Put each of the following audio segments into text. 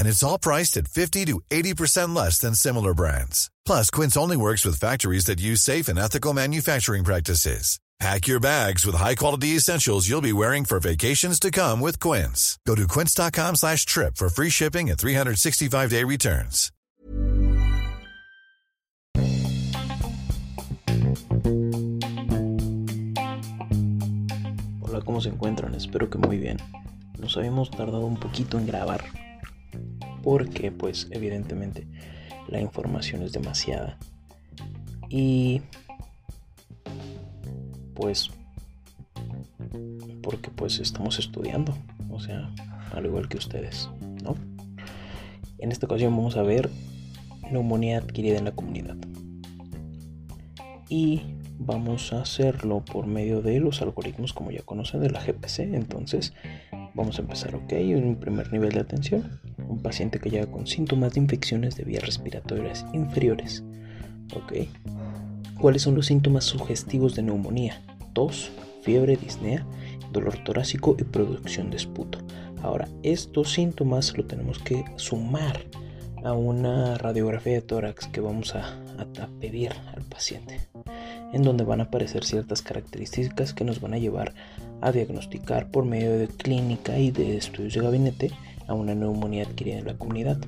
And it's all priced at 50 to 80% less than similar brands. Plus, Quince only works with factories that use safe and ethical manufacturing practices. Pack your bags with high-quality essentials you'll be wearing for vacations to come with Quince. Go to quince.com slash trip for free shipping and 365-day returns. Hola, ¿cómo se encuentran? Espero que muy bien. Nos habíamos tardado un poquito en grabar porque pues evidentemente la información es demasiada. Y pues porque pues estamos estudiando o sea al igual que ustedes no en esta ocasión vamos a ver neumonía adquirida en la comunidad. Y vamos a hacerlo por medio de los algoritmos como ya conocen de la GPC entonces vamos a empezar ok un primer nivel de atención un paciente que llega con síntomas de infecciones de vías respiratorias inferiores. ¿Ok? ¿Cuáles son los síntomas sugestivos de neumonía? Tos, fiebre, disnea, dolor torácico y producción de esputo. Ahora, estos síntomas lo tenemos que sumar a una radiografía de tórax que vamos a, a, pedir al paciente, en donde van a aparecer ciertas características que nos van a llevar a diagnosticar por medio de clínica y de estudios de gabinete a una neumonía adquirida en la comunidad.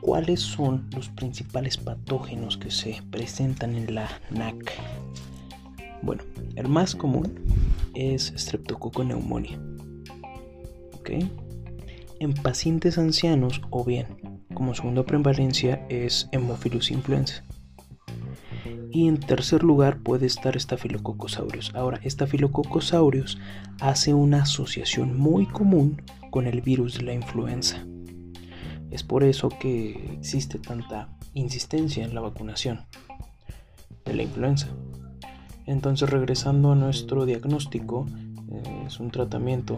¿Cuáles son los principales patógenos que se presentan en la NAC? Bueno, el más común es Streptococcus neumonía. En pacientes ancianos o bien como segunda prevalencia es Hemophilus influenza. Y en tercer lugar puede estar Staphylococcus. Ahora, Staphylococcus hace una asociación muy común con el virus de la influenza. Es por eso que existe tanta insistencia en la vacunación de la influenza. Entonces, regresando a nuestro diagnóstico, eh, es un tratamiento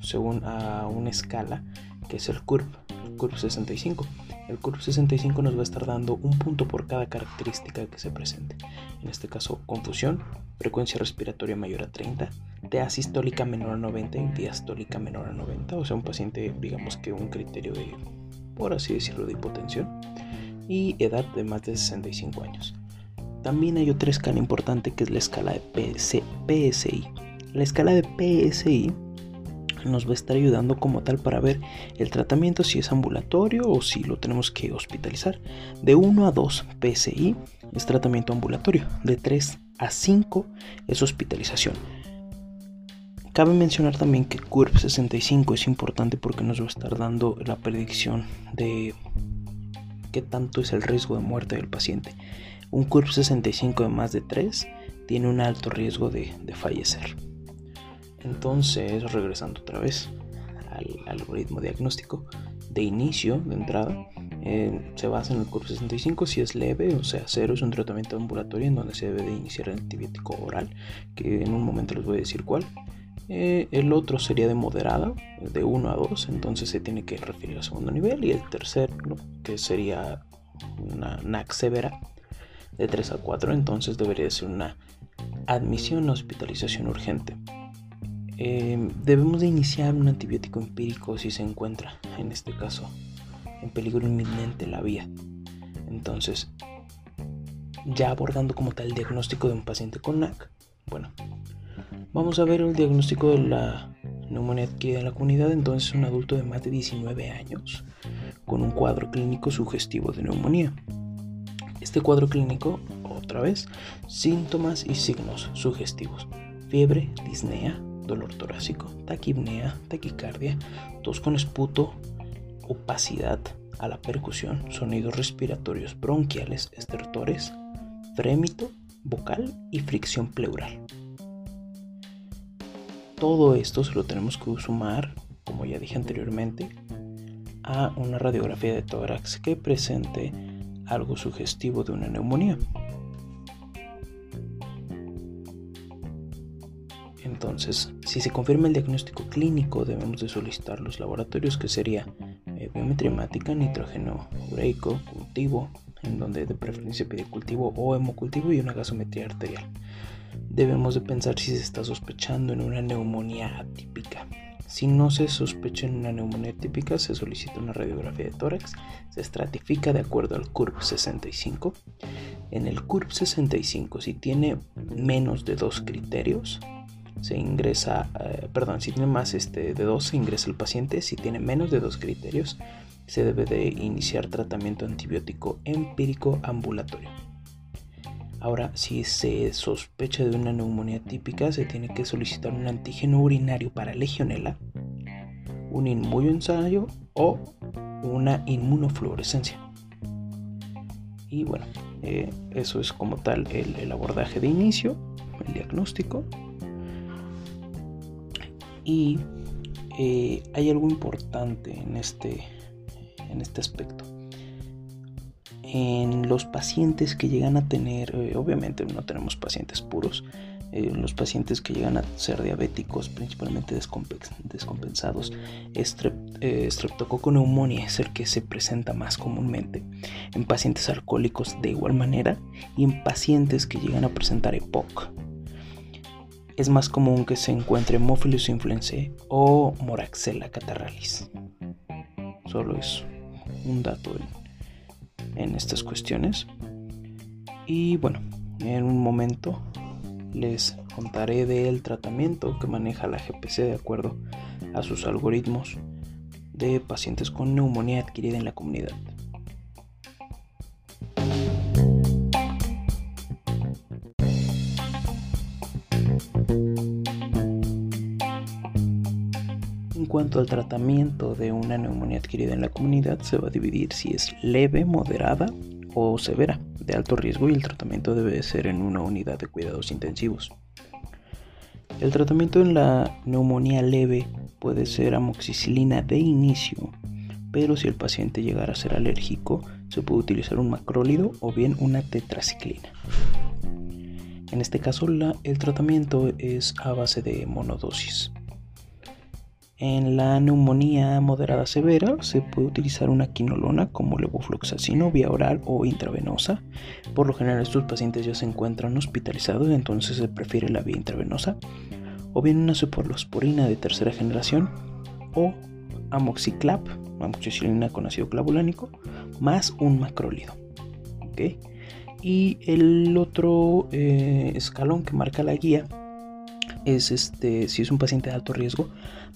según a una escala que es el CURP, el CURP 65. El CURP 65 nos va a estar dando un punto por cada característica que se presente. En este caso, confusión, frecuencia respiratoria mayor a 30, asistólica menor a 90 y diastólica menor a 90, o sea, un paciente, digamos que un criterio de, por así decirlo, de hipotensión, y edad de más de 65 años. También hay otra escala importante que es la escala de PSI. La escala de PSI nos va a estar ayudando como tal para ver el tratamiento si es ambulatorio o si lo tenemos que hospitalizar. De 1 a 2 PSI es tratamiento ambulatorio, de 3 a 5 es hospitalización. Cabe mencionar también que CURP 65 es importante porque nos va a estar dando la predicción de qué tanto es el riesgo de muerte del paciente. Un CURP 65 de más de 3 tiene un alto riesgo de, fallecer. Entonces, regresando otra vez al algoritmo diagnóstico de inicio, de entrada, eh, se basa en el CURP 65 si es leve, o sea, cero es un tratamiento ambulatorio en donde se debe de iniciar el antibiótico oral, que en un momento les voy a decir cuál. Eh, el otro sería de moderada, de 1 a 2, entonces se tiene que referir al segundo nivel. Y el tercero, que sería una NAC severa, de 3 a 4, entonces debería ser una admisión a hospitalización urgente. Eh, debemos de iniciar un antibiótico empírico si se encuentra, en este caso, en peligro inminente la vía. Entonces, ya abordando como tal el diagnóstico de un paciente con NAC, bueno, Vamos a ver el diagnóstico de la neumonía adquirida en la comunidad. Entonces, un adulto de más de 19 años con un cuadro clínico sugestivo de neumonía. Este cuadro clínico, otra vez, síntomas y signos sugestivos. Fiebre, disnea, dolor torácico, taquipnea, taquicardia, tos con esputo, opacidad a la percusión, sonidos respiratorios bronquiales, estertores, frémito vocal y fricción pleural. Todo esto se lo tenemos que sumar, como ya dije anteriormente, a una radiografía de tórax que presente algo sugestivo de una neumonía. Entonces, si se confirma el diagnóstico clínico, debemos de solicitar los laboratorios que sería eh, biometría hemática, nitrógeno ureico, cultivo, en donde de preferencia pide cultivo o hemocultivo y una gasometría arterial. Debemos de pensar si se está sospechando en una neumonía atípica. Si no se sospecha en una neumonía típica, se solicita una radiografía de tórax, se estratifica de acuerdo al CURP 65. En el CURP 65, si tiene menos de dos criterios, se ingresa, eh, perdón, si tiene más este, de dos, se ingresa el paciente. Si tiene menos de dos criterios, se debe de iniciar tratamiento antibiótico empírico ambulatorio. Ahora, si se sospecha de una neumonía típica, se tiene que solicitar un antígeno urinario para legionela, un inmunoensayo o una inmunofluorescencia. Y bueno, eh, eso es como tal el, abordaje de inicio, el diagnóstico. Y eh, hay algo importante en este, en este aspecto en los pacientes que llegan a tener, eh, obviamente no tenemos pacientes puros, eh, los pacientes que llegan a ser diabéticos, principalmente descompensados, estrep, eh, es el que se presenta más comúnmente. En pacientes alcohólicos de igual manera y en pacientes que llegan a presentar EPOC. Es más común que se encuentre Hemophilus influenzae o Moraxella catarralis. Solo es un dato en estas cuestiones. Y bueno, en un momento les contaré del tratamiento que maneja la GPC de acuerdo a sus algoritmos de pacientes con neumonía adquirida en la comunidad. Cuanto al tratamiento de una neumonía adquirida en la comunidad, se va a dividir si es leve, moderada o severa, de alto riesgo y el tratamiento debe ser en una unidad de cuidados intensivos. El tratamiento en la neumonía leve puede ser amoxicilina de inicio, pero si el paciente llegara a ser alérgico, se puede utilizar un macrólido o bien una tetraciclina. En este caso, el tratamiento es a base de monodosis. En la neumonía moderada severa se puede utilizar una quinolona como levofloxacino vía oral o intravenosa. Por lo general estos pacientes ya se encuentran hospitalizados, entonces se prefiere la vía intravenosa. O bien una cephalosporina de tercera generación o amoxiclap, amoxicilina con ácido clavulánico, más un macrólido. Y el otro eh, escalón que marca la guía es este, si es un paciente de alto riesgo,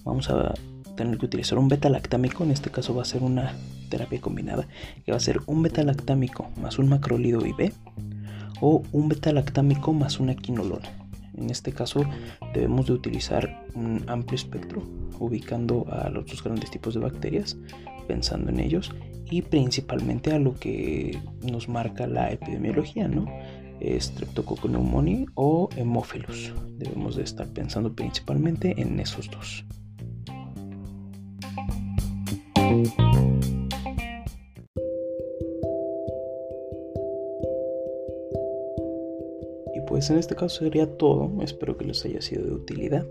vamos a tener que utilizar un beta-lactámico, en este caso va a ser una terapia combinada, que va a ser un beta-lactámico más un macrolido IV o un beta-lactámico más una quinolona. En este caso debemos de utilizar un amplio espectro, ubicando a los dos grandes tipos de bacterias, pensando en ellos y principalmente a lo que nos marca la epidemiología, ¿no? Streptococcus pneumoniae o Hemophilus. Debemos de estar pensando principalmente en esos dos. Y pues en este caso sería todo. Espero que les haya sido de utilidad.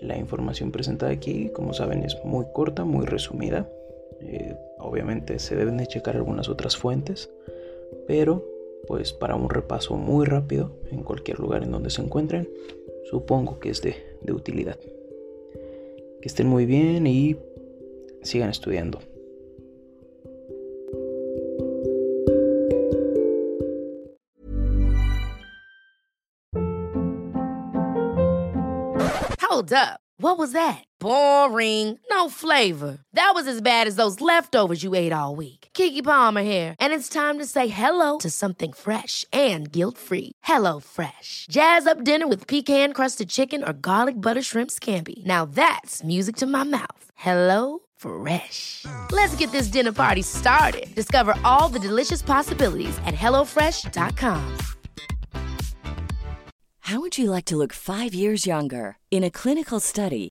La información presentada aquí, como saben, es muy corta, muy resumida. Eh, obviamente se deben de checar algunas otras fuentes, pero pues para un repaso muy rápido en cualquier lugar en donde se encuentren, supongo que es de, de utilidad. Que estén muy bien y sigan estudiando. Hold up. What was that? Boring. No flavor. That was as bad as those leftovers you ate all week. Kiki Palmer here, and it's time to say hello to something fresh and guilt-free. Hello Fresh. Jazz up dinner with pecan-crusted chicken or garlic butter shrimp scampi. Now that's music to my mouth. Hello Fresh. Let's get this dinner party started. Discover all the delicious possibilities at hellofresh.com. How would you like to look five years younger? In a clinical study,